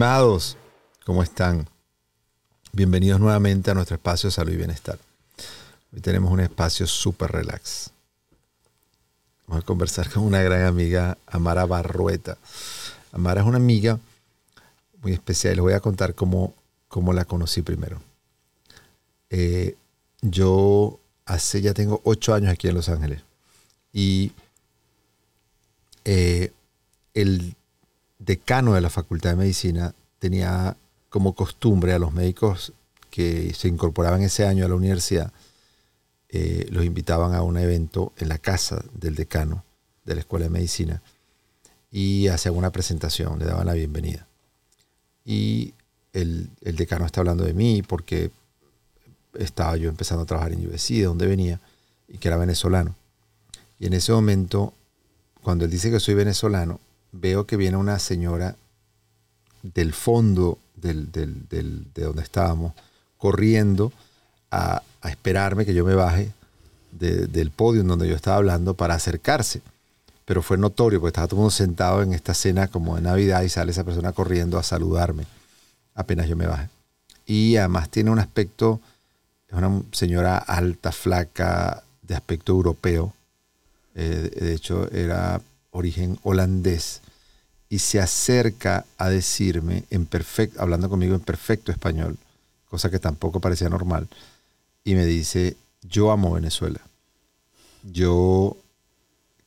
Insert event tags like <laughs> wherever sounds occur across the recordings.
Estimados, ¿cómo están? Bienvenidos nuevamente a nuestro espacio de salud y bienestar. Hoy tenemos un espacio súper relax. Vamos a conversar con una gran amiga, Amara Barrueta. Amara es una amiga muy especial. Les voy a contar cómo, cómo la conocí primero. Eh, yo hace, ya tengo ocho años aquí en Los Ángeles. Y eh, el decano de la Facultad de Medicina tenía como costumbre a los médicos que se incorporaban ese año a la universidad, eh, los invitaban a un evento en la casa del decano de la Escuela de Medicina y hacían una presentación, le daban la bienvenida. Y el, el decano está hablando de mí porque estaba yo empezando a trabajar en UBC, de donde venía, y que era venezolano. Y en ese momento, cuando él dice que soy venezolano, veo que viene una señora del fondo de donde estábamos, corriendo a, esperarme que yo me baje del podio en donde yo estaba hablando para acercarse. Pero fue notorio, porque estaba todo el mundo sentado en esta cena como de Navidad y sale esa persona corriendo a saludarme apenas yo me baje. Y además tiene un aspecto, es una señora alta, flaca, de aspecto europeo. Eh, de hecho, era origen holandés y se acerca a decirme, en perfecto, hablando conmigo en perfecto español, cosa que tampoco parecía normal, y me dice, yo amo Venezuela. Yo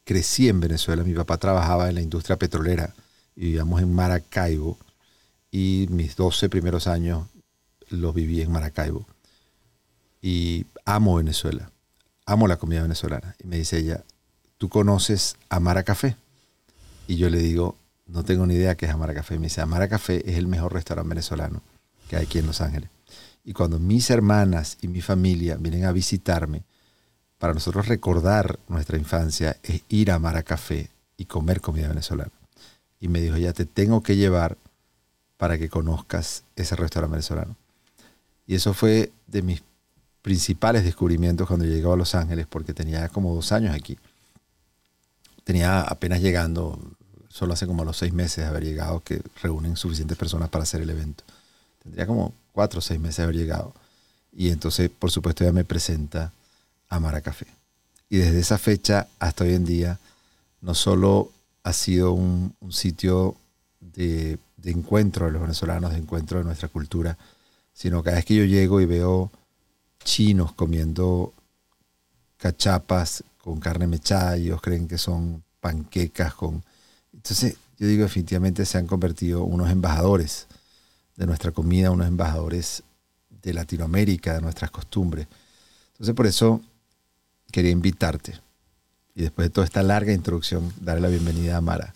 crecí en Venezuela, mi papá trabajaba en la industria petrolera y vivíamos en Maracaibo y mis 12 primeros años los viví en Maracaibo. Y amo Venezuela, amo la comida venezolana. Y me dice ella, ¿tú conoces Amara Café? Y yo le digo, no tengo ni idea qué es Amara Café. Me dice, Amara Café es el mejor restaurante venezolano que hay aquí en Los Ángeles. Y cuando mis hermanas y mi familia vienen a visitarme, para nosotros recordar nuestra infancia es ir a Amara Café y comer comida venezolana. Y me dijo, ya te tengo que llevar para que conozcas ese restaurante venezolano. Y eso fue de mis principales descubrimientos cuando llegué a Los Ángeles, porque tenía como dos años aquí. Tenía apenas llegando, solo hace como los seis meses de haber llegado, que reúnen suficientes personas para hacer el evento. Tendría como cuatro o seis meses de haber llegado. Y entonces, por supuesto, ella me presenta a Mara Café. Y desde esa fecha hasta hoy en día, no solo ha sido un, sitio de, de, encuentro de los venezolanos, de encuentro de nuestra cultura, sino cada vez que yo llego y veo chinos comiendo cachapas con carne mechada, y ellos creen que son panquecas con entonces, yo digo, definitivamente se han convertido unos embajadores de nuestra comida, unos embajadores de Latinoamérica, de nuestras costumbres. Entonces, por eso quería invitarte. Y después de toda esta larga introducción, darle la bienvenida a Mara.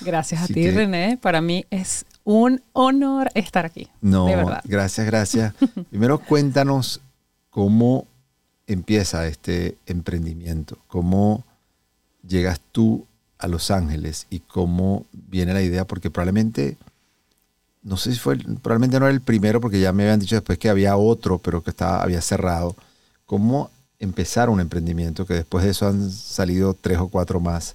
Gracias a ti, René. Para mí es un honor estar aquí. No, gracias, gracias. <laughs> Primero cuéntanos cómo empieza este emprendimiento, cómo llegas tú a Los Ángeles y cómo viene la idea, porque probablemente, no sé si fue, probablemente no era el primero, porque ya me habían dicho después que había otro, pero que estaba, había cerrado. ¿Cómo empezar un emprendimiento? Que después de eso han salido tres o cuatro más,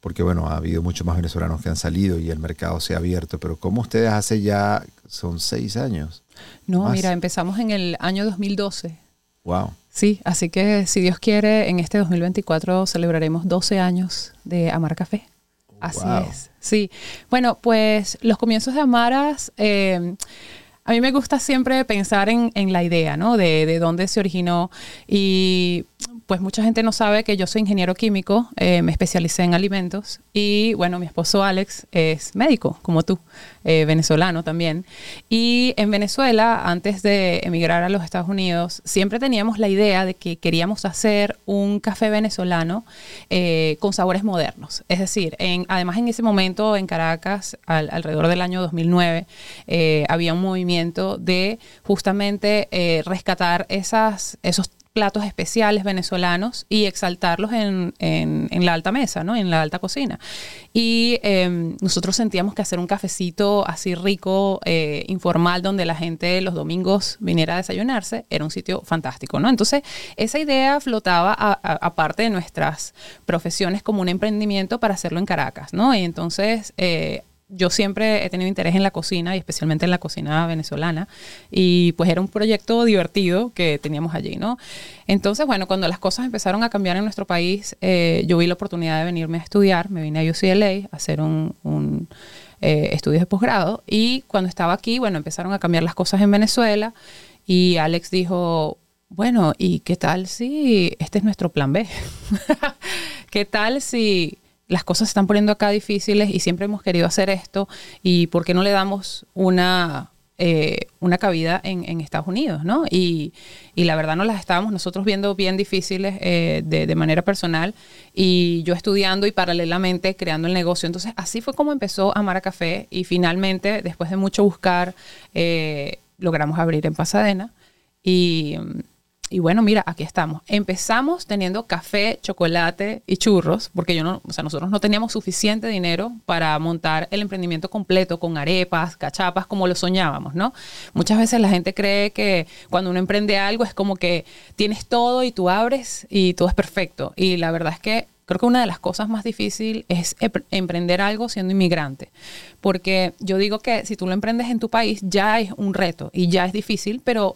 porque bueno, ha habido muchos más venezolanos que han salido y el mercado se ha abierto, pero ¿cómo ustedes hace ya, son seis años? No, mira, empezamos en el año 2012. Wow. Sí, así que si Dios quiere, en este 2024 celebraremos 12 años de Amar Café. Así es. Sí. Bueno, pues los comienzos de Amaras, eh, a mí me gusta siempre pensar en, la idea, ¿no? De, de, dónde se originó. Y pues mucha gente no sabe que yo soy ingeniero químico, eh, me especialicé en alimentos y bueno, mi esposo Alex es médico, como tú, eh, venezolano también. Y en Venezuela, antes de emigrar a los Estados Unidos, siempre teníamos la idea de que queríamos hacer un café venezolano eh, con sabores modernos. Es decir, además en ese momento en Caracas, alrededor del año 2009, había un movimiento de justamente rescatar esas, esos platos especiales venezolanos y exaltarlos en, la alta mesa, ¿no? en la alta cocina. Y em, nosotros sentíamos que hacer un cafecito así rico, eh, informal, donde la gente los domingos viniera a desayunarse, era un sitio fantástico. ¿no? Entonces, esa idea flotaba aparte de nuestras profesiones como un emprendimiento para hacerlo en Caracas. ¿no? Y entonces... Eh, yo siempre he tenido interés en la cocina y especialmente en la cocina venezolana y pues era un proyecto divertido que teníamos allí, ¿no? Entonces, bueno, cuando las cosas empezaron a cambiar en nuestro país, eh, yo vi la oportunidad de venirme a estudiar, me vine a UCLA a hacer un, un eh, estudio de posgrado y cuando estaba aquí, bueno, empezaron a cambiar las cosas en Venezuela y Alex dijo, bueno, ¿y qué tal si este es nuestro plan B? <laughs> ¿Qué tal si las cosas se están poniendo acá difíciles y siempre hemos querido hacer esto y por qué no le damos una, eh, una cabida en, Estados Unidos, ¿no? Y, la verdad no las estábamos nosotros viendo bien difíciles eh, de, manera personal y yo estudiando y paralelamente creando el negocio. Entonces así fue como empezó Amara Café y finalmente, después de mucho buscar, eh, logramos abrir en Pasadena y y bueno, mira, aquí estamos. Empezamos teniendo café, chocolate y churros, porque yo no, o sea, nosotros no teníamos suficiente dinero para montar el emprendimiento completo con arepas, cachapas, como lo soñábamos, ¿no? Muchas veces la gente cree que cuando uno emprende algo es como que tienes todo y tú abres y todo es perfecto. Y la verdad es que creo que una de las cosas más difíciles es emprender algo siendo inmigrante. Porque yo digo que si tú lo emprendes en tu país ya es un reto y ya es difícil, pero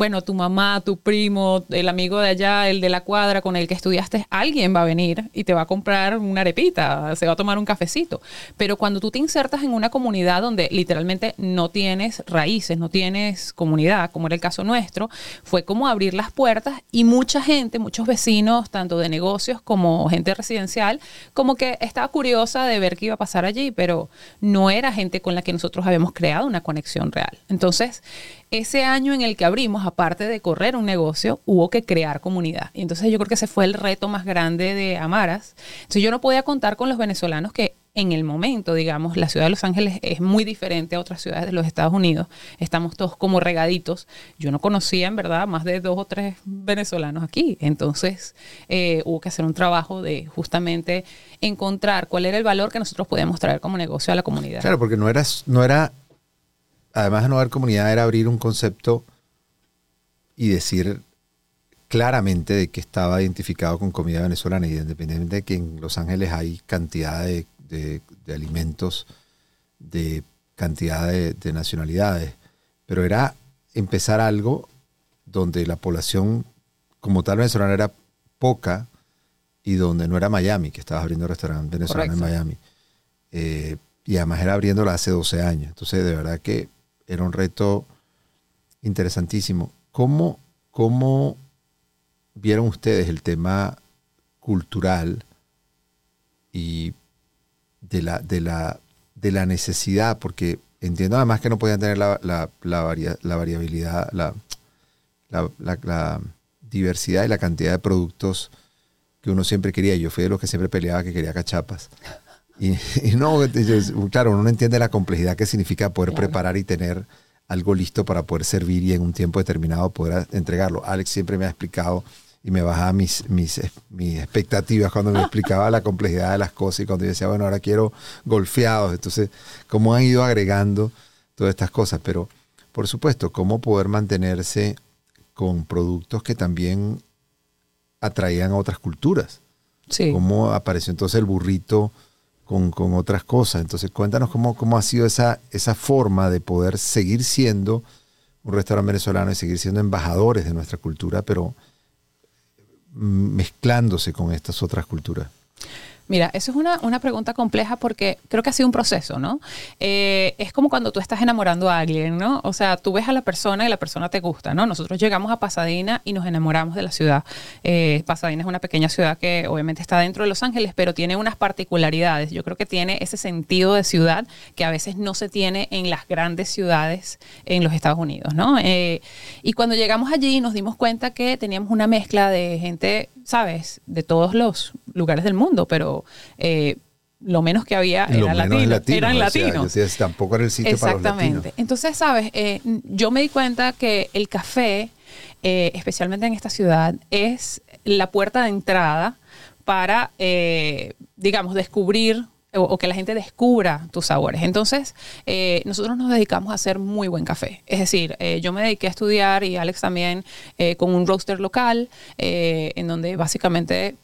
bueno, tu mamá, tu primo, el amigo de allá, el de la cuadra con el que estudiaste, alguien va a venir y te va a comprar una arepita, se va a tomar un cafecito. Pero cuando tú te insertas en una comunidad donde literalmente no tienes raíces, no tienes comunidad, como era el caso nuestro, fue como abrir las puertas y mucha gente, muchos vecinos, tanto de negocios como gente residencial, como que estaba curiosa de ver qué iba a pasar allí, pero no era gente con la que nosotros habíamos creado una conexión real. Entonces, ese año en el que abrimos, aparte de correr un negocio, hubo que crear comunidad. Y entonces yo creo que ese fue el reto más grande de Amaras. Entonces yo no podía contar con los venezolanos que en el momento, digamos, la ciudad de Los Ángeles es muy diferente a otras ciudades de los Estados Unidos. Estamos todos como regaditos. Yo no conocía, en verdad, más de dos o tres venezolanos aquí. Entonces eh, hubo que hacer un trabajo de justamente encontrar cuál era el valor que nosotros podíamos traer como negocio a la comunidad. Claro, porque no era, no era además de no haber comunidad, era abrir un concepto y decir claramente de que estaba identificado con comida venezolana, y independientemente de que en Los Ángeles hay cantidad de, alimentos de cantidad de, nacionalidades, pero era empezar algo donde la población como tal venezolana era poca y donde no era Miami, que estaba abriendo restaurante venezolano en Miami. Eh, y además era abriéndola hace 12 años. Entonces, de verdad que era un reto interesantísimo. ¿Cómo, cómo vieron ustedes el tema cultural y de la, de la, de la necesidad? Porque entiendo además que no podían tener la, la, variabilidad, la, la, diversidad y la cantidad de productos que uno siempre quería. Yo fui de los que siempre peleaba que quería cachapas. <laughs> Y, no, claro, uno no entiende la complejidad que significa poder preparar y tener algo listo para poder servir y en un tiempo determinado poder entregarlo. Alex siempre me ha explicado y me bajaba mis, mis, mis expectativas cuando me explicaba la complejidad de las cosas y cuando yo decía, bueno, ahora quiero golfeados. Entonces, cómo han ido agregando todas estas cosas. Pero, por supuesto, cómo poder mantenerse con productos que también atraían a otras culturas. Sí. Cómo apareció entonces el burrito con, otras cosas. Entonces, cuéntanos cómo, cómo ha sido esa, esa forma de poder seguir siendo un restaurante venezolano y seguir siendo embajadores de nuestra cultura, pero mezclándose con estas otras culturas. Mira, eso es una, una, pregunta compleja porque creo que ha sido un proceso, ¿no? Eh, es como cuando tú estás enamorando a alguien, ¿no? O sea, tú ves a la persona y la persona te gusta, ¿no? Nosotros llegamos a Pasadena y nos enamoramos de la ciudad. Eh, Pasadena es una pequeña ciudad que obviamente está dentro de Los Ángeles, pero tiene unas particularidades. Yo creo que tiene ese sentido de ciudad que a veces no se tiene en las grandes ciudades en los Estados Unidos, ¿no? Eh, y cuando llegamos allí nos dimos cuenta que teníamos una mezcla de gente, ¿sabes? De todos los lugares del mundo, pero eh, lo menos que había era latino, eran latinos. tampoco era el sitio Exactamente. para los latinos. Entonces, sabes, eh, yo me di cuenta que el café, eh, especialmente en esta ciudad, es la puerta de entrada para, digamos, descubrir o, que la gente descubra tus sabores. Entonces, nosotros nos dedicamos a hacer muy buen café. Es decir, yo me dediqué a estudiar y Alex también con un roaster local, en donde básicamente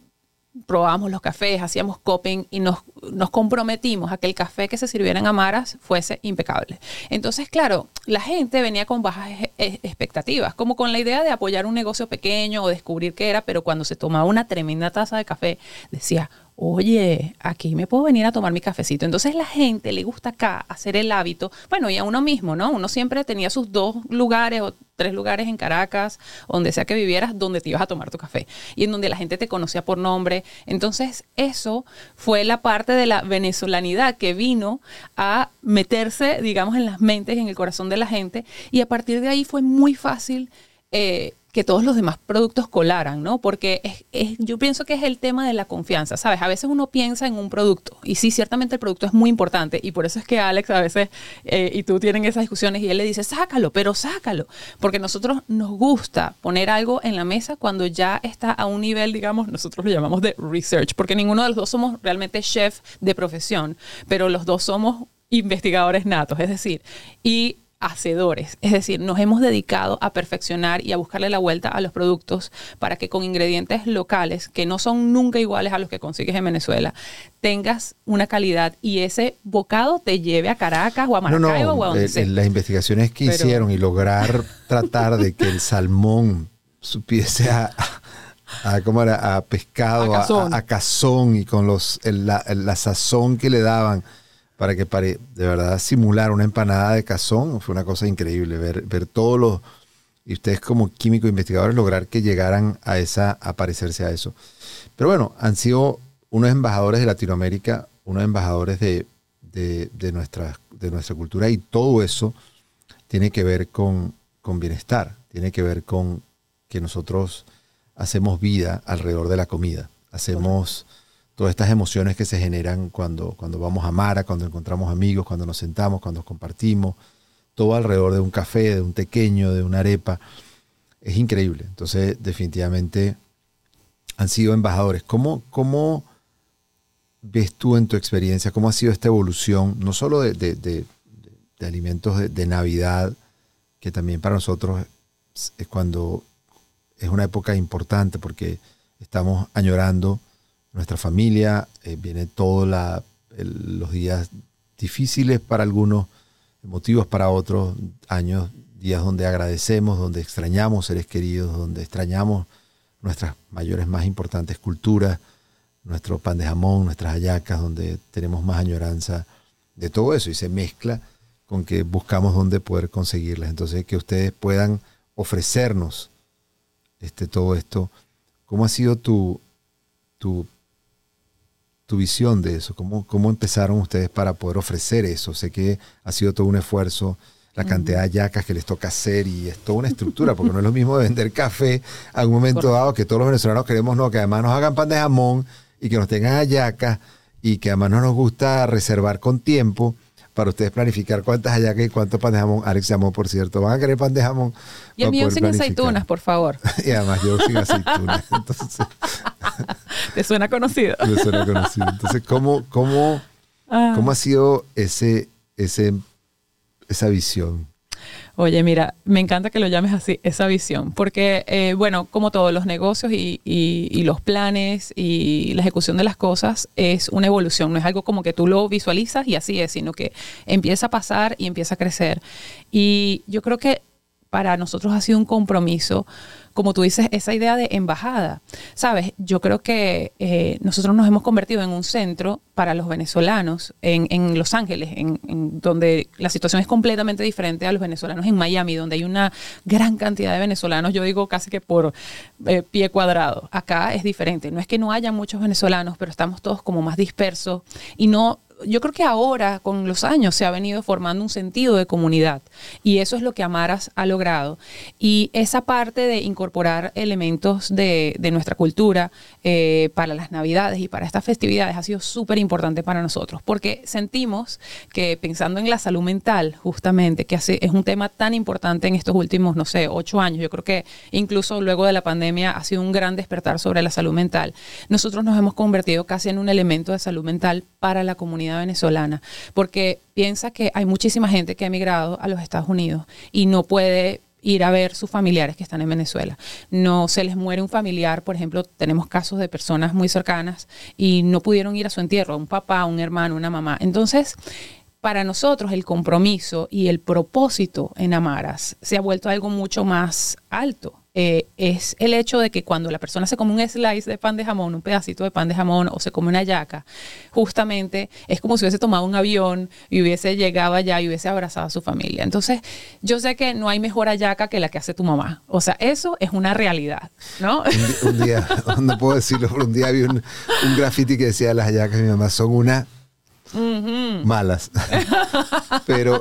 probábamos los cafés, hacíamos coping y nos, nos comprometimos a que el café que se sirviera en Amaras fuese impecable. Entonces, claro, la gente venía con bajas expectativas, como con la idea de apoyar un negocio pequeño o descubrir qué era, pero cuando se tomaba una tremenda taza de café, decía, oye, aquí me puedo venir a tomar mi cafecito. Entonces la gente le gusta acá hacer el hábito, bueno, y a uno mismo, ¿no? Uno siempre tenía sus dos lugares o tres lugares en Caracas, donde sea que vivieras, donde te ibas a tomar tu café y en donde la gente te conocía por nombre. Entonces eso fue la parte de la venezolanidad que vino a meterse, digamos, en las mentes, en el corazón de la gente y a partir de ahí fue muy fácil. Eh, que todos los demás productos colaran, ¿no? Porque es, yo pienso que es el tema de la confianza, ¿sabes? A veces uno piensa en un producto y sí, ciertamente el producto es muy importante y por eso es que Alex a veces eh, y tú tienen esas discusiones y él le dice, sácalo, pero sácalo, porque nosotros nos gusta poner algo en la mesa cuando ya está a un nivel, digamos, nosotros lo llamamos de research, porque ninguno de los dos somos realmente chef de profesión, pero los dos somos investigadores natos, es decir, y hacedores, es decir, nos hemos dedicado a perfeccionar y a buscarle la vuelta a los productos para que con ingredientes locales, que no son nunca iguales a los que consigues en Venezuela, tengas una calidad y ese bocado te lleve a Caracas o a Maracaibo o a donde sea. Las investigaciones que hicieron y lograr tratar de que el salmón supiese a, ¿cómo era? a pescado, a, cazón. y con los la sazón que le daban para que pare, de verdad simular una empanada de cazón. Fue una cosa increíble ver, ver todos los, y ustedes como químicos investigadores lograr que llegaran a esa, a parecerse a eso. Pero bueno, han sido unos embajadores de Latinoamérica, unos embajadores de, de, nuestra, de nuestra cultura y todo eso tiene que ver con, con bienestar, tiene que ver con que nosotros hacemos vida alrededor de la comida, hacemos todas estas emociones que se generan cuando, cuando vamos a Mara, cuando encontramos amigos, cuando nos sentamos, cuando compartimos, todo alrededor de un café, de un pequeño, de una arepa. Es increíble. Entonces, definitivamente han sido embajadores. ¿Cómo, cómo ves tú en tu experiencia, cómo ha sido esta evolución, no solo de, de, alimentos de, Navidad, que también para nosotros es cuando es una época importante porque estamos añorando nuestra familia, eh, viene todos los días difíciles para algunos, emotivos para otros, años, días donde agradecemos, donde extrañamos seres queridos, donde extrañamos nuestras mayores, más importantes culturas, nuestro pan de jamón, nuestras hallacas, donde tenemos más añoranza de todo eso y se mezcla con que buscamos dónde poder conseguirlas. Entonces, que ustedes puedan ofrecernos este, todo esto. ¿Cómo ha sido tu, tu tu visión de eso? ¿Cómo, ¿Cómo empezaron ustedes para poder ofrecer eso? Sé que ha sido todo un esfuerzo, la cantidad de yacas que les toca hacer y es toda una estructura, porque no es lo mismo de vender café a un momento dado que todos los venezolanos queremos, no, que además nos hagan pan de jamón y que nos tengan hallacas y que además no nos gusta reservar con tiempo para ustedes planificar cuántas hallacas y cuántos pan de jamón. Alex llamó, por cierto. ¿Van a querer pan de jamón? Y el mío sin aceitunas, por favor. <laughs> y además yo sin aceitunas. <laughs> Entonces, <laughs> ¿Te suena conocido? Me suena conocido. Entonces, ¿cómo, cómo, ah. cómo ha sido ese, ese, esa visión? Oye, mira, me encanta que lo llames así, esa visión, porque, eh, bueno, como todos los negocios y, y, los planes y la ejecución de las cosas es una evolución, no es algo como que tú lo visualizas y así es, sino que empieza a pasar y empieza a crecer. Y yo creo que para nosotros ha sido un compromiso como tú dices, esa idea de embajada. Sabes, yo creo que eh, nosotros nos hemos convertido en un centro para los venezolanos en, Los Ángeles, en, donde la situación es completamente diferente a los venezolanos en Miami, donde hay una gran cantidad de venezolanos, yo digo casi que por eh, pie cuadrado. Acá es diferente. No es que no haya muchos venezolanos, pero estamos todos como más dispersos y no yo creo que ahora, con los años, se ha venido formando un sentido de comunidad y eso es lo que Amaras ha logrado. Y esa parte de incorporar elementos de, nuestra cultura eh, para las Navidades y para estas festividades ha sido súper importante para nosotros porque sentimos que pensando en la salud mental, justamente, que hace, es un tema tan importante en estos últimos, no sé, ocho años, yo creo que incluso luego de la pandemia ha sido un gran despertar sobre la salud mental. Nosotros nos hemos convertido casi en un elemento de salud mental para la comunidad venezolana, porque piensa que hay muchísima gente que ha emigrado a los Estados Unidos y no puede ir a ver sus familiares que están en Venezuela. No se les muere un familiar, por ejemplo, tenemos casos de personas muy cercanas y no pudieron ir a su entierro, un papá, un hermano, una mamá. Entonces, para nosotros el compromiso y el propósito en Amaras se ha vuelto algo mucho más alto. Eh, es el hecho de que cuando la persona se come un slice de pan de jamón, un pedacito de pan de jamón o se come una yaca, justamente es como si hubiese tomado un avión y hubiese llegado allá y hubiese abrazado a su familia. Entonces, yo sé que no hay mejor ayaca que la que hace tu mamá. O sea, eso es una realidad, ¿no? Un, día, <laughs> no puedo decirlo, pero un día vi un, un graffiti que decía las ayacas de mi mamá son una malas. <laughs> pero,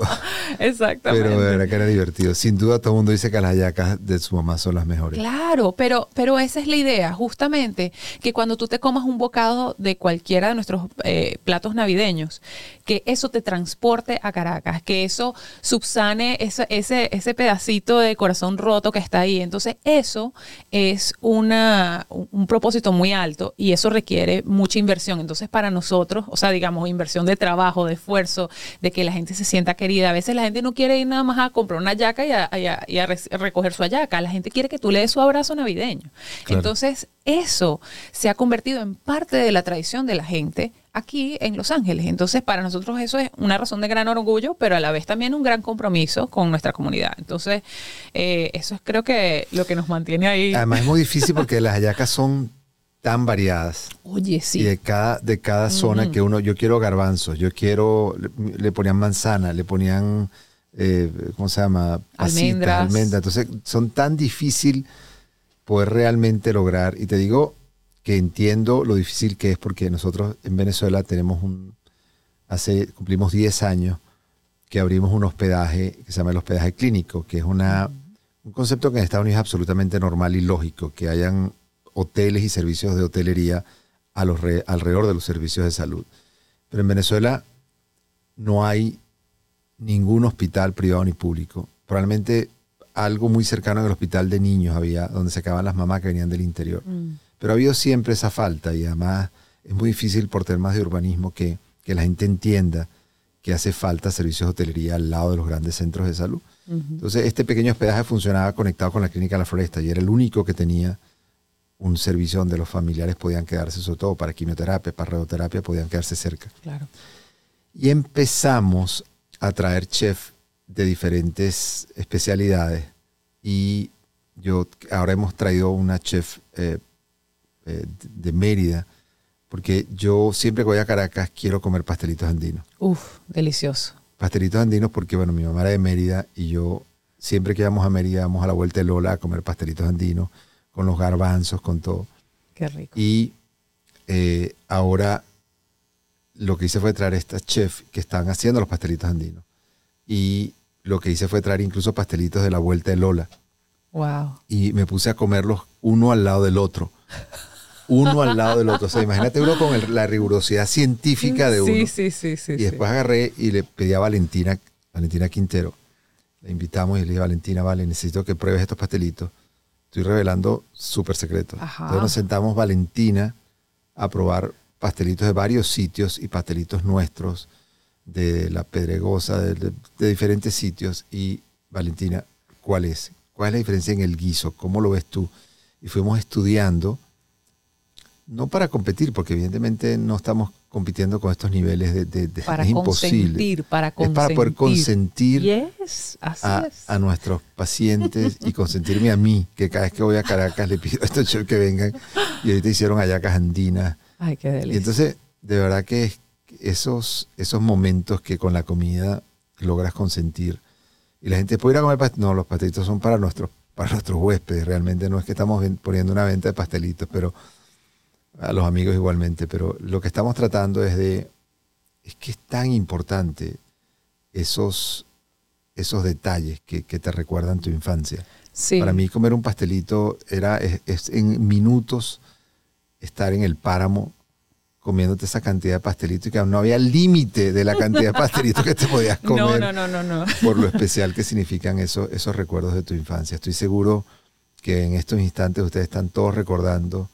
Exactamente. pero de verdad que era divertido. Sin duda todo el mundo dice que las hallacas de su mamá son las mejores. Claro, pero, pero esa es la idea, justamente, que cuando tú te comas un bocado de cualquiera de nuestros eh, platos navideños, que eso te transporte a Caracas, que eso subsane ese, ese, ese pedacito de corazón roto que está ahí. Entonces, eso es una, un propósito muy alto y eso requiere mucha inversión. Entonces, para nosotros, o sea, digamos, inversión de trabajo, de esfuerzo, de que la gente se sienta querida. A veces la gente no quiere ir nada más a comprar una yaca y a, recoger su ayaca. La gente quiere que tú le des su abrazo navideño. Entonces, eso se ha convertido en parte de la tradición de la gente aquí en Los Ángeles. Entonces, para nosotros eso es una razón de gran orgullo, pero a la vez también un gran compromiso con nuestra comunidad. Entonces, eh, eso es creo que lo que nos mantiene ahí. Además es muy difícil <laughs> porque las hallacas son tan variadas. Oye, sí. Y de cada, de cada zona que uno, yo quiero garbanzos, yo quiero, le, ponían manzana, le ponían, eh, ¿cómo se llama? almendras. almendras. Entonces, son tan difícil poder realmente lograr. Y te digo que entiendo lo difícil que es porque nosotros en Venezuela tenemos un, hace, cumplimos 10 años que abrimos un hospedaje que se llama el hospedaje clínico, que es una, un concepto que en Estados Unidos es absolutamente normal y lógico, que hayan hoteles y servicios de hotelería a los alrededor de los servicios de salud. Pero en Venezuela no hay ningún hospital privado ni público. Probablemente algo muy cercano al hospital de niños había, donde se acaban las mamás que venían del interior. Mm. Pero ha habido siempre esa falta y además es muy difícil por temas de urbanismo que, que la gente entienda que hace falta servicios de hotelería al lado de los grandes centros de salud. Entonces, este pequeño hospedaje funcionaba conectado con la clínica La Floresta y era el único que tenía un servicio donde los familiares podían quedarse, sobre todo para quimioterapia, para radioterapia, podían quedarse cerca. Claro. Y empezamos a traer chef de diferentes especialidades y yo ahora hemos traído una chef eh, eh, de Mérida porque yo siempre que voy a Caracas quiero comer pastelitos andinos. Uf, delicioso. Pastelitos andinos porque bueno, mi mamá era de Mérida y yo siempre que vamos a Mérida vamos a la vuelta de Lola a comer pastelitos andinos con los garbanzos, con todo. Qué rico. Y eh, ahora lo que hice fue traer a estas chefs que están haciendo los pastelitos andinos. Y lo que hice fue traer incluso pastelitos de la vuelta de Lola. Wow. Y me puse a comerlos uno al lado del otro. Uno al lado del otro. O sea, imagínate uno con la rigurosidad científica de uno. Sí, sí, sí, sí. Y después agarré y le pedí a Valentina, Valentina Quintero. La invitamos y le dije, Valentina, vale, necesito que pruebes estos pastelitos Estoy revelando súper secreto. Entonces nos sentamos Valentina a probar pastelitos de varios sitios y pastelitos nuestros de la Pedregosa, de, diferentes sitios. Y Valentina, ¿cuál es? ¿Cuál es la diferencia en el guiso? ¿Cómo lo ves tú? Y fuimos estudiando, no para competir, porque evidentemente no estamos compitiendo con estos niveles de, de, para es imposible. Para consentir, es para poder consentir a, a, nuestros pacientes y consentirme a mí, que cada vez que voy a Caracas le pido a estos chefs que vengan y ahorita hicieron ayacas andinas. Ay, qué delicia. Y entonces, de verdad que esos, esos momentos que con la comida logras consentir y la gente puede ir a comer pastelitos. No, los pastelitos son para nuestros, para nuestros huéspedes. Realmente no es que estamos poniendo una venta de pastelitos, pero a los amigos igualmente, pero lo que estamos tratando es de, es que es tan importante esos, esos detalles que, te recuerdan tu infancia. Para mí comer un pastelito era es, en minutos estar en el páramo comiéndote esa cantidad de pastelitos y que no había límite de la cantidad de pastelitos que te podías <laughs> comer. No, no, no, no, Por lo especial que significan esos, esos recuerdos de tu infancia. Estoy seguro que en estos instantes ustedes están todos recordando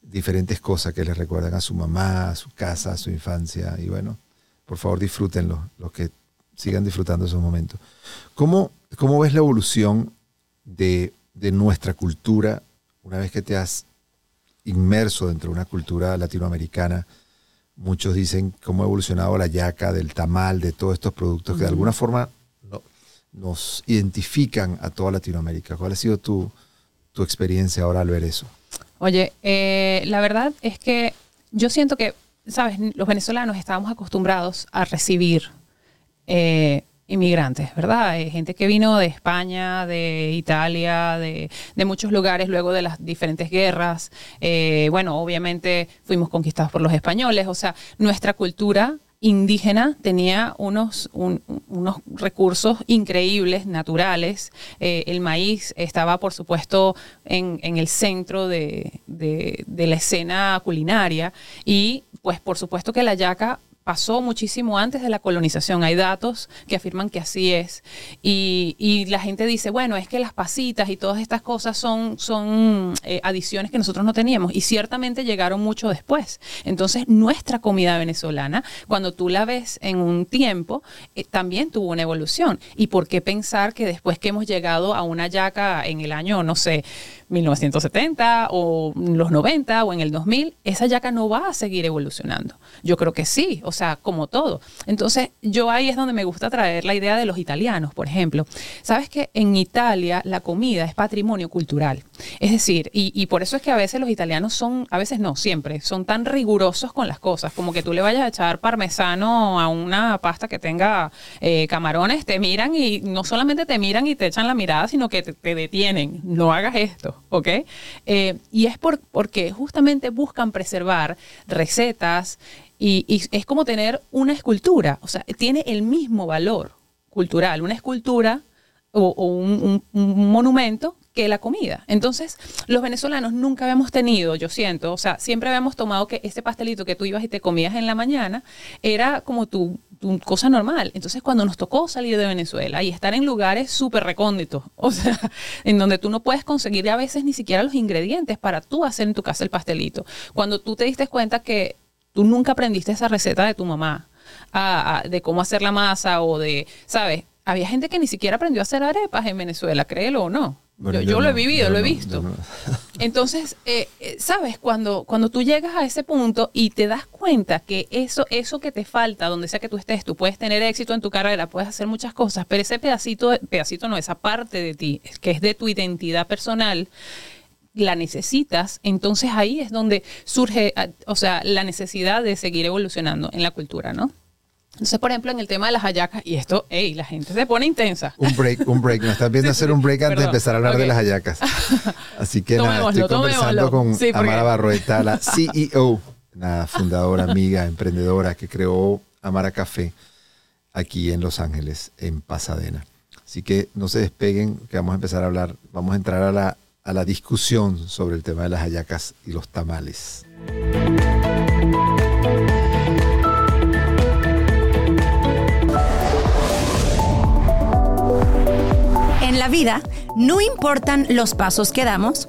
diferentes cosas que les recuerdan a su mamá, a su casa, a su infancia. Y bueno, por favor disfrútenlo, los que sigan disfrutando esos momentos. ¿Cómo, cómo ves la evolución de, de nuestra cultura, una vez que te has inmerso dentro de una cultura latinoamericana, muchos dicen cómo ha evolucionado la yaca, del tamal, de todos estos productos que de alguna forma nos identifican a toda Latinoamérica. ¿Cuál ha sido tu, tu experiencia ahora al ver eso? Oye, eh, la verdad es que yo siento que, sabes, los venezolanos estábamos acostumbrados a recibir eh, inmigrantes, ¿verdad? Eh, gente que vino de España, de Italia, de, muchos lugares luego de las diferentes guerras. Eh, bueno, obviamente fuimos conquistados por los españoles, o sea, nuestra cultura indígena tenía unos, unos recursos increíbles, naturales. Eh, el maíz estaba, por supuesto, en, el centro de, de, la escena culinaria y, pues, por supuesto que la yaca pasó muchísimo antes de la colonización. Hay datos que afirman que así es. Y, la gente dice, bueno, es que las pasitas y todas estas cosas son, son eh, adiciones que nosotros no teníamos. Y ciertamente llegaron mucho después. Entonces, nuestra comida venezolana, cuando tú la ves en un tiempo, eh, también tuvo una evolución. ¿Y por qué pensar que después que hemos llegado a una yaca en el año, no sé, 1970 o los 90 o en el 2000, esa yaca no va a seguir evolucionando. Yo creo que sí, o sea, como todo. Entonces, yo ahí es donde me gusta traer la idea de los italianos, por ejemplo. Sabes que en Italia la comida es patrimonio cultural. Es decir, y, por eso es que a veces los italianos son, a veces no, siempre, son tan rigurosos con las cosas, como que tú le vayas a echar parmesano a una pasta que tenga eh, camarones, te miran y no solamente te miran y te echan la mirada, sino que te detienen. No hagas esto. ¿ok? Eh, y es por, porque justamente buscan preservar recetas y, es como tener una escultura, o sea, tiene el mismo valor cultural, una escultura o, un, monumento que la comida. Entonces, los venezolanos nunca habíamos tenido, yo siento, o sea, siempre habíamos tomado que ese pastelito que tú ibas y te comías en la mañana era como tu cosa normal. Entonces, cuando nos tocó salir de Venezuela y estar en lugares súper recónditos, <laughs> o sea, en donde tú no puedes conseguir a veces ni siquiera los ingredientes para tú hacer en tu casa el pastelito, cuando tú te diste cuenta que tú nunca aprendiste esa receta de tu mamá, de cómo hacer la masa o de, ¿sabes? Había gente que ni siquiera aprendió a hacer arepas en Venezuela, créelo o no yo, lo he vivido, lo he visto. <laughs> Entonces, eh, eh, sabes, cuando, cuando tú llegas a ese punto y te das cuenta que eso, eso que te falta, donde sea que tú estés, tú puedes tener éxito en tu carrera, puedes hacer muchas cosas, pero ese pedacito, pedacito no, esa parte de ti, que es de tu identidad personal, la necesitas, entonces ahí es donde surge, ah, o sea, la necesidad de seguir evolucionando en la cultura, ¿no? Entonces, por ejemplo, en el tema de las hallacas, y esto, hey, la gente se pone intensa. Un break, un break. Me estás viendo hacer un break antes de empezar a hablar de las hallacas. <laughs> Así que nada, estoy conversando con Amara Barrueta, la CEO, una fundadora, amiga, emprendedora que creó Amara Café aquí en Los Ángeles, en Pasadena. Así que no se despeguen, que vamos a empezar a hablar, vamos a entrar a la, a la discusión sobre el tema de las hallacas y los tamales. la vida no importan los pasos que damos,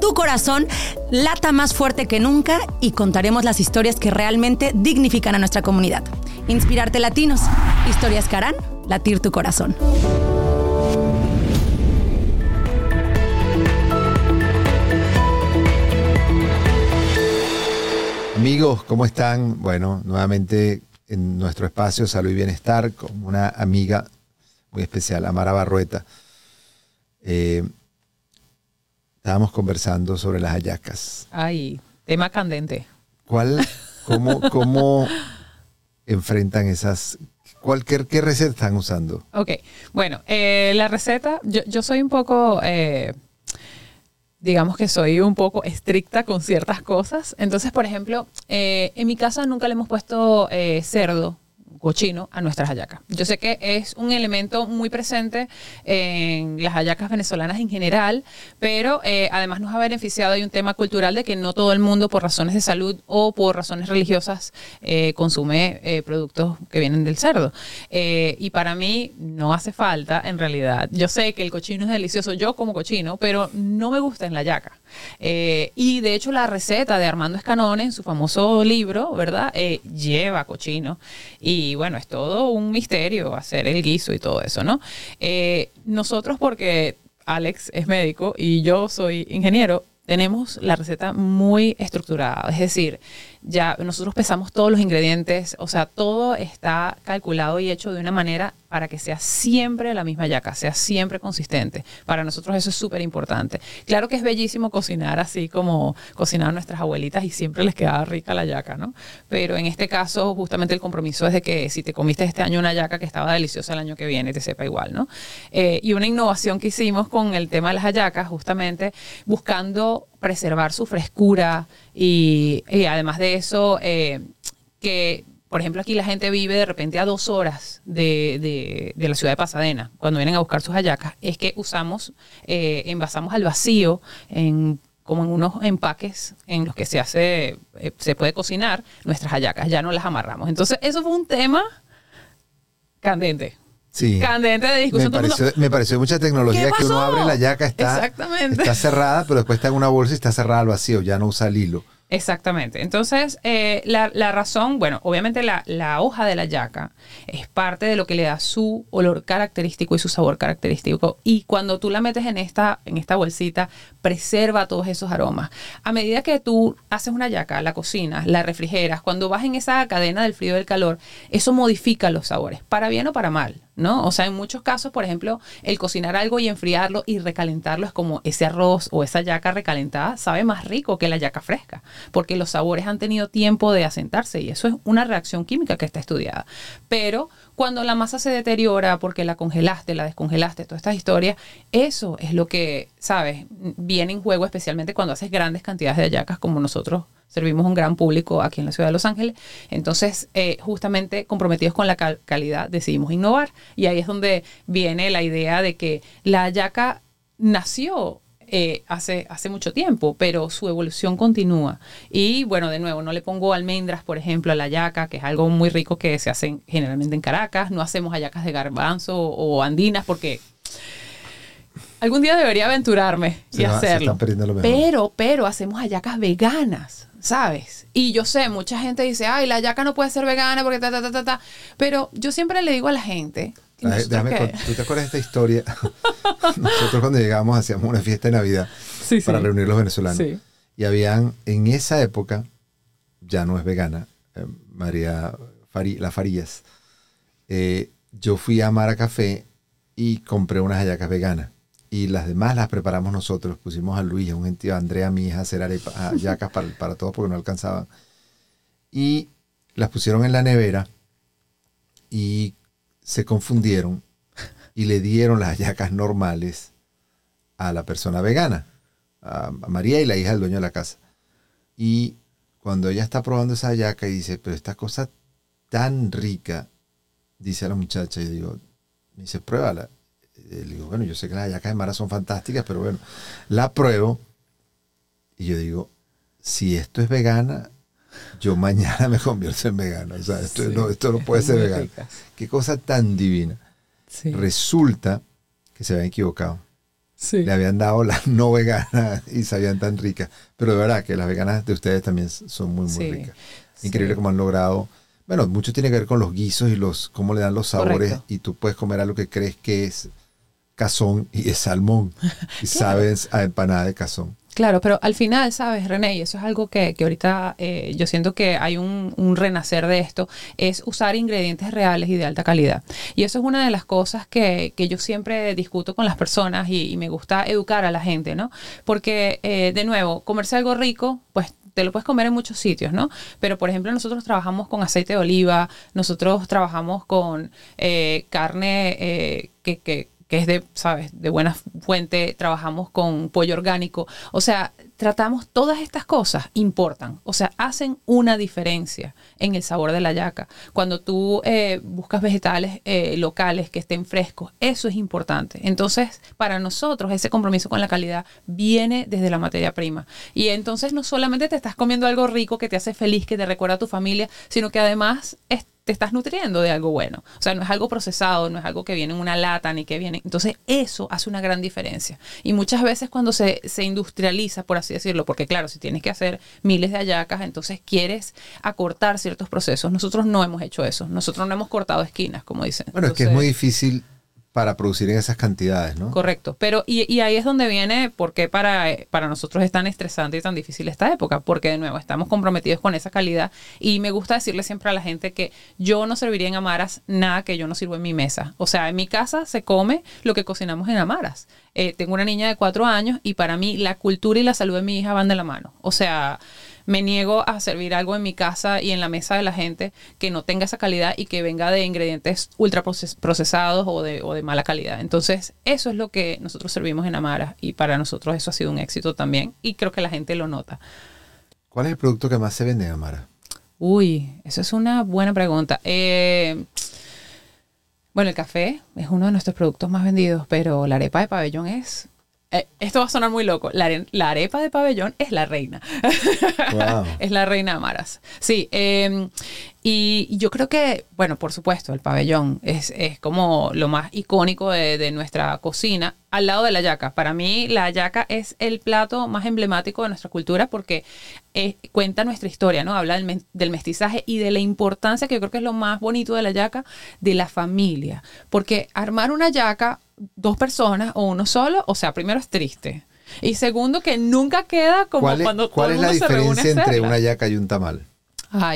tu corazón lata más fuerte que nunca y contaremos las historias que realmente dignifican a nuestra comunidad. Inspirarte Latinos, historias que harán latir tu corazón. Amigos, ¿cómo están? Bueno, nuevamente en nuestro espacio Salud y Bienestar con una amiga muy especial, Amara Barrueta. Eh, estábamos conversando sobre las hallacas. Ay, tema candente. ¿Cuál, cómo, <laughs> cómo enfrentan esas, cualquier, qué receta están usando? Ok, bueno, eh, la receta, yo, soy un poco, eh, digamos que soy un poco estricta con ciertas cosas. Entonces, por ejemplo, eh, en mi casa nunca le hemos puesto cerdo cochino a nuestras hallacas. Yo sé que es un elemento muy presente en las hallacas venezolanas en general, pero eh, además nos ha beneficiado hay un tema cultural de que no todo el mundo por razones de salud o por razones religiosas eh, consume eh, productos que vienen del cerdo. y para mí no hace falta, en realidad. Yo sé que el cochino es delicioso, yo como cochino, pero no me gusta en la hallaca. y de hecho la receta de Armando Escanone en su famoso libro, ¿verdad? lleva cochino. Y bueno, es todo un misterio hacer el guiso y todo eso, ¿no? nosotros porque Alex es médico y yo soy ingeniero, tenemos la receta muy estructurada. Es decir, ya nosotros pesamos todos los ingredientes, o sea, todo está calculado y hecho de una manera para que sea siempre la misma yaca, sea siempre consistente. Para nosotros eso es súper importante. Claro que es bellísimo cocinar así como cocinaban nuestras abuelitas y siempre les quedaba rica la yaca, ¿no? Pero en este caso, justamente el compromiso es de que si te comiste este año una yaca que estaba deliciosa el año que viene, te sepa igual, ¿no? Eh, y una innovación que hicimos con el tema de las hallacas, justamente buscando preservar su frescura y, además de eso, eh, que por ejemplo, aquí la gente vive de repente a dos horas de, la ciudad de Pasadena, cuando vienen a buscar sus hallacas, es que usamos, eh, envasamos al vacío en como en unos empaques en los que se hace, eh, se puede cocinar nuestras hallacas, ya no las amarramos. Entonces, eso fue un tema candente. Sí. Candente de discusión. Me pareció, mucha tecnología que uno abre la yaca, está, está cerrada, pero después está en una bolsa y está cerrada al vacío, ya no usa el hilo. Exactamente. Entonces, eh, la, la, razón, bueno, obviamente la, la, hoja de la yaca es parte de lo que le da su olor característico y su sabor característico. Y cuando tú la metes en esta, en esta bolsita, preserva todos esos aromas. A medida que tú haces una yaca, la cocinas, la refrigeras, cuando vas en esa cadena del frío y del calor, eso modifica los sabores, para bien o para mal. ¿No? O sea, en muchos casos, por ejemplo, el cocinar algo y enfriarlo y recalentarlo es como ese arroz o esa yaca recalentada sabe más rico que la yaca fresca, porque los sabores han tenido tiempo de asentarse y eso es una reacción química que está estudiada. Pero cuando la masa se deteriora porque la congelaste, la descongelaste, todas estas historias, eso es lo que, ¿sabes? Viene en juego especialmente cuando haces grandes cantidades de hallacas como nosotros servimos un gran público aquí en la ciudad de Los Ángeles. Entonces, eh, justamente comprometidos con la calidad, decidimos innovar. Y ahí es donde viene la idea de que la yaca nació eh, hace, hace mucho tiempo, pero su evolución continúa. Y bueno, de nuevo, no le pongo almendras, por ejemplo, a la yaca, que es algo muy rico que se hace generalmente en Caracas. No hacemos hallacas de garbanzo o andinas porque algún día debería aventurarme y hacerlo. Pero, pero hacemos hallacas veganas. ¿sabes? Y yo sé, mucha gente dice, ay, la yaca no puede ser vegana porque ta, ta, ta, ta, ta. Pero yo siempre le digo a la gente. Déjame, ¿tú te acuerdas de esta historia? <laughs> Nosotros cuando llegamos hacíamos una fiesta de Navidad para reunir los venezolanos. Y habían, en esa época, ya no es vegana, eh, María La Farías. Eh, yo fui a Mara Café y compré unas hallacas veganas y las demás las preparamos nosotros. Pusimos a Luis, a un gentío, a Andrea, a mi hija, a hacer arepas, <laughs> yacas para, para todos porque no alcanzaban. Y las pusieron en la nevera y se confundieron y le dieron las hallacas normales a la persona vegana, a, María y la hija del dueño de la casa. Y cuando ella está probando esa hallaca y dice, pero esta cosa tan rica, dice a la muchacha, y digo, me dice, pruébala. Eh, le digo, bueno, yo sé que las hallacas de Mara son fantásticas, pero bueno, la pruebo. Y yo digo, si esto es vegana, yo mañana me convierto en vegano. O sea, esto, no, <laughs> puede ser vegano. Qué cosa tan divina. Resulta que se habían equivocado. Le habían dado las no veganas <laughs> y sabían tan ricas. Pero de verdad que las veganas de ustedes también son muy, muy ricas. Increíble cómo han logrado. Bueno, mucho tiene que ver con los guisos y los cómo le dan los sabores. Y tú puedes comer algo que crees que es cazón y es salmón. <laughs> Y sabes a empanada de cazón. Claro, pero al final, ¿sabes, René? Y eso es algo que, que ahorita eh, yo siento que hay un, un, renacer de esto, es usar ingredientes reales y de alta calidad. Y eso es una de las cosas que, que yo siempre discuto con las personas y, me gusta educar a la gente, ¿no? Porque, eh, de nuevo, comerse algo rico, pues te lo puedes comer en muchos sitios, ¿no? Pero, por ejemplo, nosotros trabajamos con aceite de oliva, nosotros trabajamos con eh, carne que, que que es de, ¿sabes?, de buena fuente, trabajamos con pollo orgánico. O sea, tratamos todas estas cosas, importan. O sea, hacen una diferencia en el sabor de la yaca. Cuando tú eh, buscas vegetales eh, locales que estén frescos, eso es importante. Entonces, para nosotros, ese compromiso con la calidad viene desde la materia prima. Y entonces no solamente te estás comiendo algo rico que te hace feliz, que te recuerda a tu familia, sino que además es te estás nutriendo de algo bueno. O sea, no es algo procesado, no es algo que viene en una lata ni que viene. Entonces, eso hace una gran diferencia. Y muchas veces cuando se, se industrializa, por así decirlo, porque claro, si tienes que hacer miles de hallacas, entonces quieres acortar ciertos procesos. Nosotros no hemos hecho eso. Nosotros no hemos cortado esquinas, como dicen. Bueno, es que es muy difícil para producir en esas cantidades, ¿no? Correcto. Pero, y, ahí es donde viene por qué para, para nosotros es tan estresante y tan difícil esta época, porque de nuevo estamos comprometidos con esa calidad y me gusta decirle siempre a la gente que yo no serviría en Amaras nada que yo no sirvo en mi mesa. O sea, en mi casa se come lo que cocinamos en Amaras. Eh, tengo una niña de cuatro años y para mí la cultura y la salud de mi hija van de la mano. O sea, me niego a servir algo en mi casa y en la mesa de la gente que no tenga esa calidad y que venga de ingredientes ultra procesados o de, o de mala calidad. Entonces, eso es lo que nosotros servimos en Amara y para nosotros eso ha sido un éxito también y creo que la gente lo nota. ¿Cuál es el producto que más se vende en Amara? Uy, eso es una buena pregunta. Eh, bueno, el café es uno de nuestros productos más vendidos, pero la arepa de pabellón es eh, esto va a sonar muy loco. La, arepa de pabellón es la reina. <laughs> es la reina Amaras. Sí, em, y yo creo que, bueno, por supuesto, el pabellón es, como lo más icónico de, nuestra cocina, al lado de la yaca. Para mí, la yaca es el plato más emblemático de nuestra cultura porque eh, cuenta nuestra historia, ¿no? Habla del, del, mestizaje y de la importancia, que yo creo que es lo más bonito de la yaca, de la familia. Porque armar una yaca dos personas o uno solo, o sea, primero es triste. Y segundo, que nunca queda como cuando ¿Cuál es la diferencia entre una yaca y un tamal?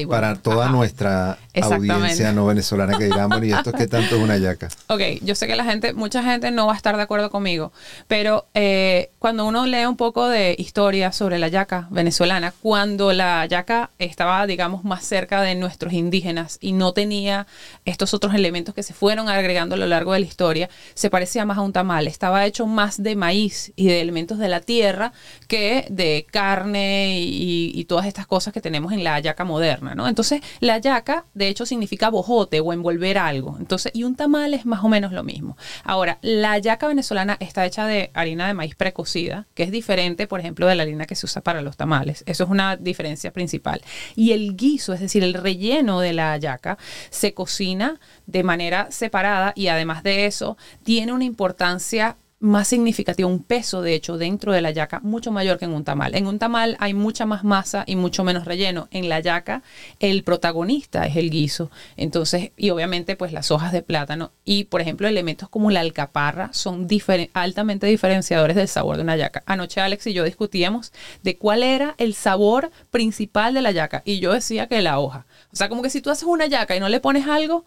Para toda nuestra audiencia no venezolana que digamos, y esto es que tanto es una yaca. <laughs> Ok, yo sé que la gente, mucha gente no va a estar de acuerdo conmigo, pero eh, cuando uno lee un poco de historia sobre la yaca venezolana, cuando la yaca estaba, digamos, más cerca de nuestros indígenas y no tenía estos otros elementos que se fueron agregando a lo largo de la historia, se parecía más a un tamal, estaba hecho más de maíz y de elementos de la tierra que de carne y, y todas estas cosas que tenemos en la yaca moderna. Entonces, la yaca, de hecho, significa bojote o envolver algo. Entonces, y un tamal es más o menos lo mismo. Ahora, la yaca venezolana está hecha de harina de maíz precocida, que es diferente, por ejemplo, de la harina que se usa para los tamales. Eso es una diferencia principal. Y el guiso, es decir, el relleno de la yaca, se cocina de manera separada y además de eso, tiene una importancia más significativo, un peso de hecho dentro de la yaca mucho mayor que en un tamal. En un tamal hay mucha más masa y mucho menos relleno. En la yaca el protagonista es el guiso. Entonces, y obviamente pues las hojas de plátano y por ejemplo elementos como la alcaparra son altamente diferenciadores del sabor de una yaca. Anoche Alex y yo discutíamos de cuál era el sabor principal de la yaca y yo decía que la hoja. O sea, como que si tú haces una yaca y no le pones algo,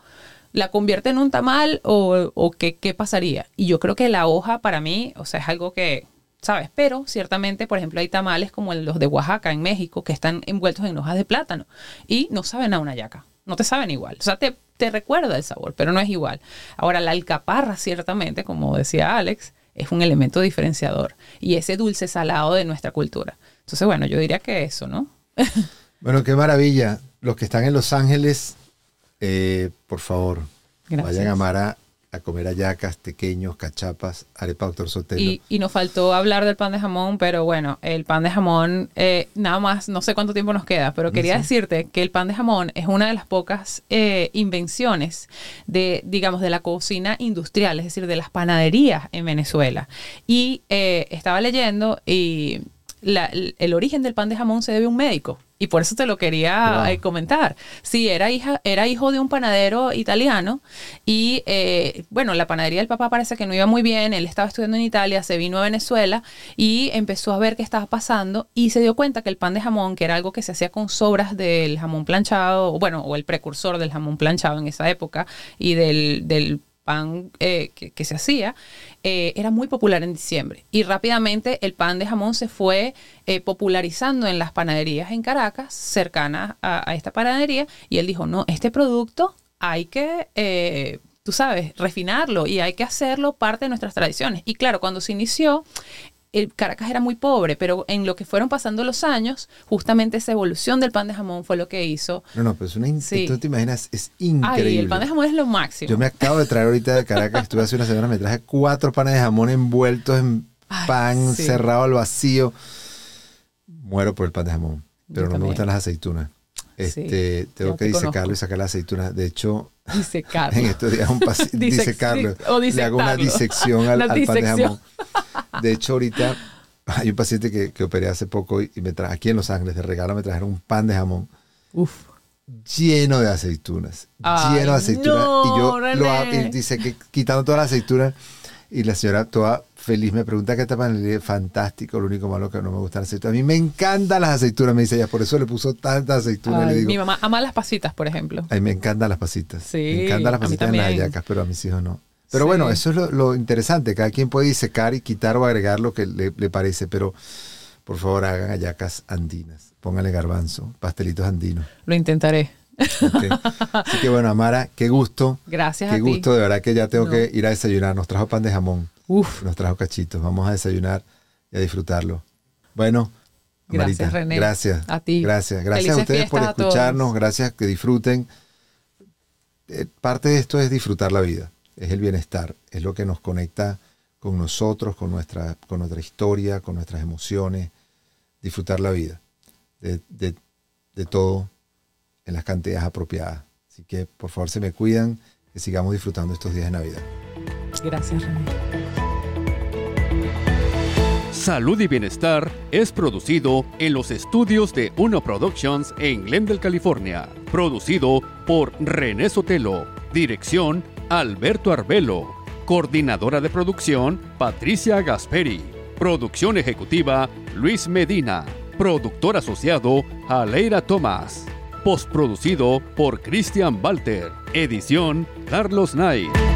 la convierte en un tamal o, qué, qué, pasaría. Y yo creo que la hoja para mí, o sea, es algo que, ¿sabes? Pero ciertamente, por ejemplo, hay tamales como los de Oaxaca en México que están envueltos en hojas de plátano y no saben a una yaca, no te saben igual. O sea, te, te recuerda el sabor, pero no es igual. Ahora, la alcaparra, ciertamente, como decía Alex, es un elemento diferenciador y ese dulce salado de nuestra cultura. Entonces, bueno, yo diría que eso, ¿no? <laughs> bueno, qué maravilla. Los que están en Los Ángeles eh, por favor, vayan a Mara a comer ayacas, tequeños, cachapas, arepa doctor Sotelo. Y, y, nos faltó hablar del pan de jamón, pero bueno, el pan de jamón, eh, nada más, no sé cuánto tiempo nos queda, pero quería decirte que el pan de jamón es una de las pocas eh, invenciones de, digamos, de la cocina industrial, es decir, de las panaderías en Venezuela. Y estaba leyendo y el origen del pan de jamón se debe a un médico. Y por eso te lo quería eh, comentar. Sí, era, hija, era hijo de un panadero italiano y eh, bueno, la panadería del papá parece que no iba muy bien, él estaba estudiando en Italia, se vino a Venezuela y empezó a ver qué estaba pasando y se dio cuenta que el pan de jamón, que era algo que se hacía con sobras del jamón planchado, bueno, o el precursor del jamón planchado en esa época y del, del pan eh, que, se hacía, eh, era muy popular en diciembre. Y rápidamente el pan de jamón se fue eh, popularizando en las panaderías en Caracas, cercanas a, esta panadería, y él dijo, no, este producto hay que tú sabes, refinarlo y hay que hacerlo parte de nuestras tradiciones. Y claro, cuando se inició, el Caracas era muy pobre, pero en lo que fueron pasando los años, justamente esa evolución del pan de jamón fue lo que hizo. No, no, pero es una tú te imaginas, es increíble. Ay, el pan de jamón es lo máximo. Yo me acabo de traer ahorita de Caracas, estuve hace una semana, me traje cuatro panes de jamón envueltos en pan cerrado al vacío. Muero por el pan de jamón, pero no me gustan las aceitunas. Este, tengo que disecarlo y sacar la aceituna. De hecho, <laughs> disecarlo. en estos días un <laughs> disecarlo. Le hago una disección <laughs> al, pan de jamón. De hecho, ahorita hay un paciente que, que operé hace poco y, me trajo aquí en Los Ángeles de regalo me trajeron un pan de jamón. Lleno de aceitunas. lleno de aceitunas. y yo lo dice que quitando todas las aceitunas y la señora toda feliz me pregunta qué le fantástico, lo único malo que no me gusta las aceitunas. A mí me encantan las aceitunas, me dice ella, por eso le puso tantas aceitunas. mi mamá ama las pasitas, por ejemplo. A mí me encantan las pasitas. Sí, me encantan las pasitas en las hallacas, pero a mis hijos no. Pero bueno, eso es lo, interesante. Cada quien puede disecar y quitar o agregar lo que le, parece, pero por favor hagan hallacas andinas. Póngale garbanzo, pastelitos andinos. Lo intentaré. Así que bueno, Amara, qué gusto. Gracias. Qué gusto, de verdad que ya tengo que ir a desayunar. Nos trajo pan de jamón. Uf. Nos trajo cachitos. Vamos a desayunar y a disfrutarlo. Bueno, gracias, René. Gracias. A ti. Gracias. Gracias a ustedes por escucharnos. Gracias, que disfruten. Eh, parte de esto es disfrutar la vida. Es el bienestar. Es lo que nos conecta con nosotros, con nuestra, con nuestra historia, con nuestras emociones. Disfrutar la vida. De, de todo en las cantidades apropiadas. Así que por favor se me cuidan, que sigamos disfrutando estos días de Navidad. Gracias, René. Salud y Bienestar es producido en los estudios de Uno Productions en Glendale, California. Producido por René Sotelo. Dirección Alberto Arbelo. Coordinadora de producción Patricia Gasperi. Producción ejecutiva Luis Medina. Productor asociado Aleira Tomás. Postproducido por Christian Walter. Edición Carlos Knight.